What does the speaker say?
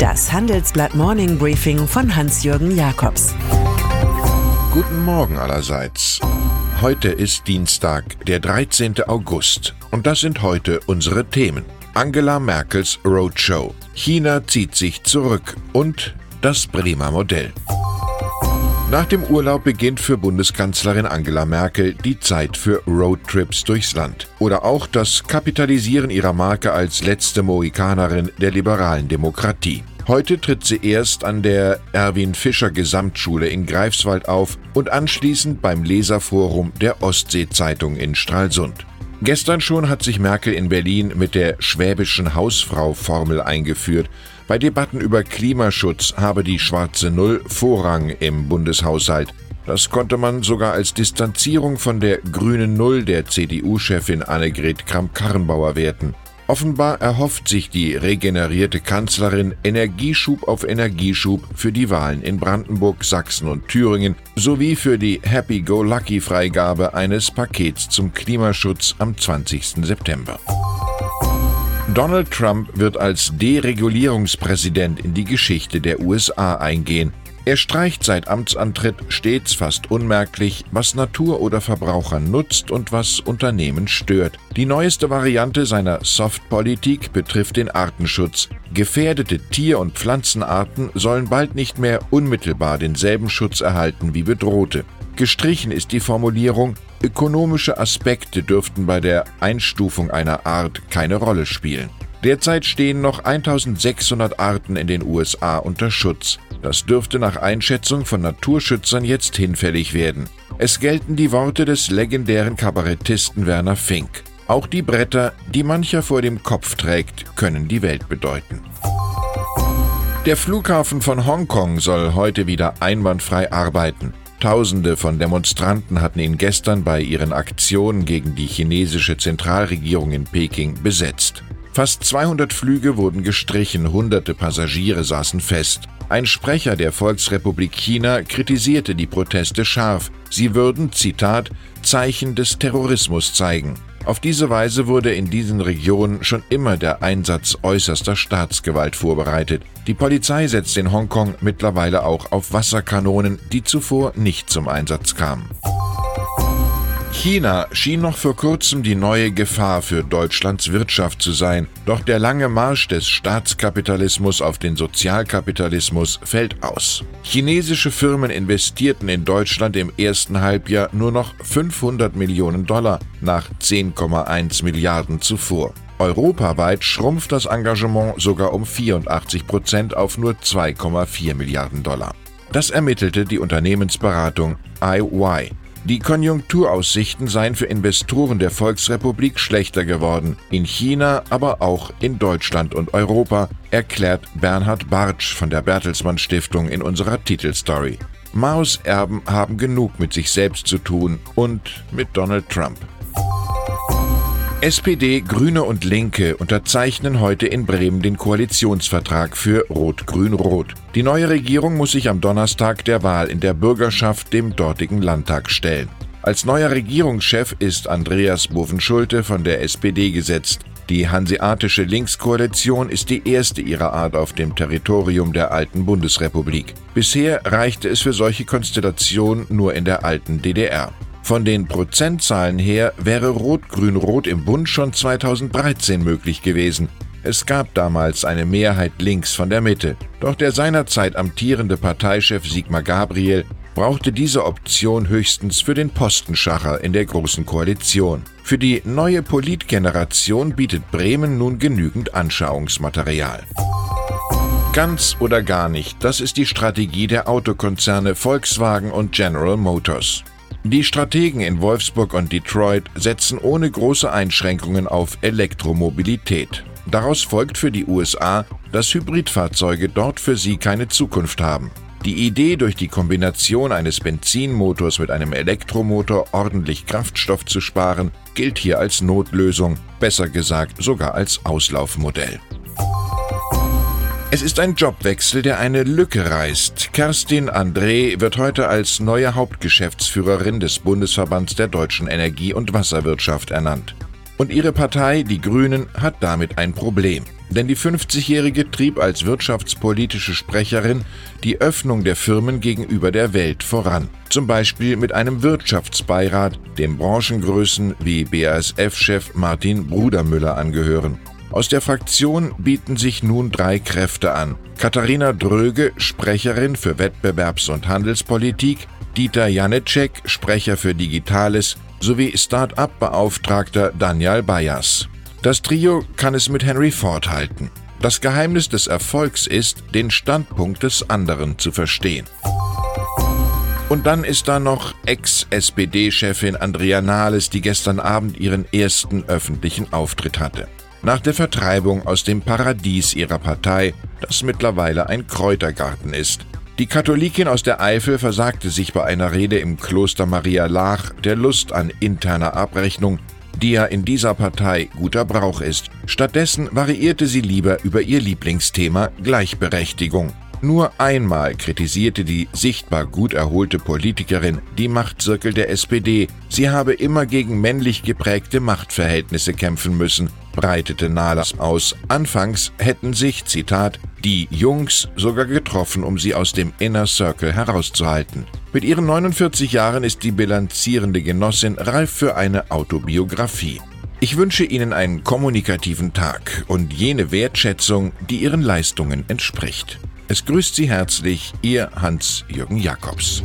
Das Handelsblatt Morning Briefing von Hans-Jürgen Jakobs. Guten Morgen allerseits. Heute ist Dienstag, der 13. August. Und das sind heute unsere Themen. Angela Merkels Roadshow. China zieht sich zurück und das Bremer Modell. Nach dem Urlaub beginnt für Bundeskanzlerin Angela Merkel die Zeit für Roadtrips durchs Land. Oder auch das Kapitalisieren ihrer Marke als letzte Mohikanerin der liberalen Demokratie. Heute tritt sie erst an der Erwin Fischer Gesamtschule in Greifswald auf und anschließend beim Leserforum der Ostsee-Zeitung in Stralsund. Gestern schon hat sich Merkel in Berlin mit der schwäbischen Hausfrau-Formel eingeführt bei Debatten über Klimaschutz habe die schwarze Null Vorrang im Bundeshaushalt. Das konnte man sogar als Distanzierung von der grünen Null der CDU-Chefin Annegret Kramp-Karrenbauer werten. Offenbar erhofft sich die regenerierte Kanzlerin Energieschub auf Energieschub für die Wahlen in Brandenburg, Sachsen und Thüringen sowie für die Happy-Go-Lucky-Freigabe eines Pakets zum Klimaschutz am 20. September. Donald Trump wird als Deregulierungspräsident in die Geschichte der USA eingehen. Er streicht seit Amtsantritt stets fast unmerklich, was Natur oder Verbraucher nutzt und was Unternehmen stört. Die neueste Variante seiner Softpolitik betrifft den Artenschutz. Gefährdete Tier- und Pflanzenarten sollen bald nicht mehr unmittelbar denselben Schutz erhalten wie bedrohte. Gestrichen ist die Formulierung, ökonomische Aspekte dürften bei der Einstufung einer Art keine Rolle spielen. Derzeit stehen noch 1600 Arten in den USA unter Schutz. Das dürfte nach Einschätzung von Naturschützern jetzt hinfällig werden. Es gelten die Worte des legendären Kabarettisten Werner Fink. Auch die Bretter, die mancher vor dem Kopf trägt, können die Welt bedeuten. Der Flughafen von Hongkong soll heute wieder einwandfrei arbeiten. Tausende von Demonstranten hatten ihn gestern bei ihren Aktionen gegen die chinesische Zentralregierung in Peking besetzt. Fast 200 Flüge wurden gestrichen, hunderte Passagiere saßen fest. Ein Sprecher der Volksrepublik China kritisierte die Proteste scharf. Sie würden, Zitat, Zeichen des Terrorismus zeigen. Auf diese Weise wurde in diesen Regionen schon immer der Einsatz äußerster Staatsgewalt vorbereitet. Die Polizei setzt in Hongkong mittlerweile auch auf Wasserkanonen, die zuvor nicht zum Einsatz kamen. China schien noch vor kurzem die neue Gefahr für Deutschlands Wirtschaft zu sein, doch der lange Marsch des Staatskapitalismus auf den Sozialkapitalismus fällt aus. Chinesische Firmen investierten in Deutschland im ersten Halbjahr nur noch 500 Millionen Dollar nach 10,1 Milliarden zuvor. Europaweit schrumpft das Engagement sogar um 84 Prozent auf nur 2,4 Milliarden Dollar. Das ermittelte die Unternehmensberatung IY. Die Konjunkturaussichten seien für Investoren der Volksrepublik schlechter geworden, in China, aber auch in Deutschland und Europa, erklärt Bernhard Bartsch von der Bertelsmann Stiftung in unserer Titelstory. Maos Erben haben genug mit sich selbst zu tun und mit Donald Trump. SPD, Grüne und Linke unterzeichnen heute in Bremen den Koalitionsvertrag für Rot-Grün-Rot. Die neue Regierung muss sich am Donnerstag der Wahl in der Bürgerschaft dem dortigen Landtag stellen. Als neuer Regierungschef ist Andreas Boven-Schulte von der SPD gesetzt. Die hanseatische Linkskoalition ist die erste ihrer Art auf dem Territorium der alten Bundesrepublik. Bisher reichte es für solche Konstellationen nur in der alten DDR. Von den Prozentzahlen her wäre Rot-Grün-Rot im Bund schon 2013 möglich gewesen. Es gab damals eine Mehrheit links von der Mitte. Doch der seinerzeit amtierende Parteichef Sigmar Gabriel brauchte diese Option höchstens für den Postenschacher in der Großen Koalition. Für die neue Politgeneration bietet Bremen nun genügend Anschauungsmaterial. Ganz oder gar nicht, das ist die Strategie der Autokonzerne Volkswagen und General Motors. Die Strategen in Wolfsburg und Detroit setzen ohne große Einschränkungen auf Elektromobilität. Daraus folgt für die USA, dass Hybridfahrzeuge dort für sie keine Zukunft haben. Die Idee, durch die Kombination eines Benzinmotors mit einem Elektromotor ordentlich Kraftstoff zu sparen, gilt hier als Notlösung, besser gesagt sogar als Auslaufmodell. Es ist ein Jobwechsel, der eine Lücke reißt. Kerstin André wird heute als neue Hauptgeschäftsführerin des Bundesverbands der deutschen Energie- und Wasserwirtschaft ernannt. Und ihre Partei, die Grünen, hat damit ein Problem. Denn die 50-Jährige trieb als wirtschaftspolitische Sprecherin die Öffnung der Firmen gegenüber der Welt voran. Zum Beispiel mit einem Wirtschaftsbeirat, dem Branchengrößen wie BASF-Chef Martin Brudermüller angehören. Aus der Fraktion bieten sich nun drei Kräfte an. Katharina Dröge, Sprecherin für Wettbewerbs- und Handelspolitik, Dieter Janecek, Sprecher für Digitales, sowie Start-up-Beauftragter Daniel Bayers. Das Trio kann es mit Henry Ford halten. Das Geheimnis des Erfolgs ist, den Standpunkt des anderen zu verstehen. Und dann ist da noch Ex-SPD-Chefin Andrea Nahles, die gestern Abend ihren ersten öffentlichen Auftritt hatte nach der Vertreibung aus dem Paradies ihrer Partei, das mittlerweile ein Kräutergarten ist. Die Katholikin aus der Eifel versagte sich bei einer Rede im Kloster Maria Laach der Lust an interner Abrechnung, die ja in dieser Partei guter Brauch ist. Stattdessen variierte sie lieber über ihr Lieblingsthema Gleichberechtigung. Nur einmal kritisierte die sichtbar gut erholte Politikerin die Machtzirkel der SPD. Sie habe immer gegen männlich geprägte Machtverhältnisse kämpfen müssen, breitete Nahles aus. Anfangs hätten sich, Zitat, die Jungs sogar getroffen, um sie aus dem Inner Circle herauszuhalten. Mit ihren 49 Jahren ist die bilanzierende Genossin reif für eine Autobiografie. Ich wünsche Ihnen einen kommunikativen Tag und jene Wertschätzung, die Ihren Leistungen entspricht. Es grüßt Sie herzlich Ihr Hans-Jürgen Jakobs.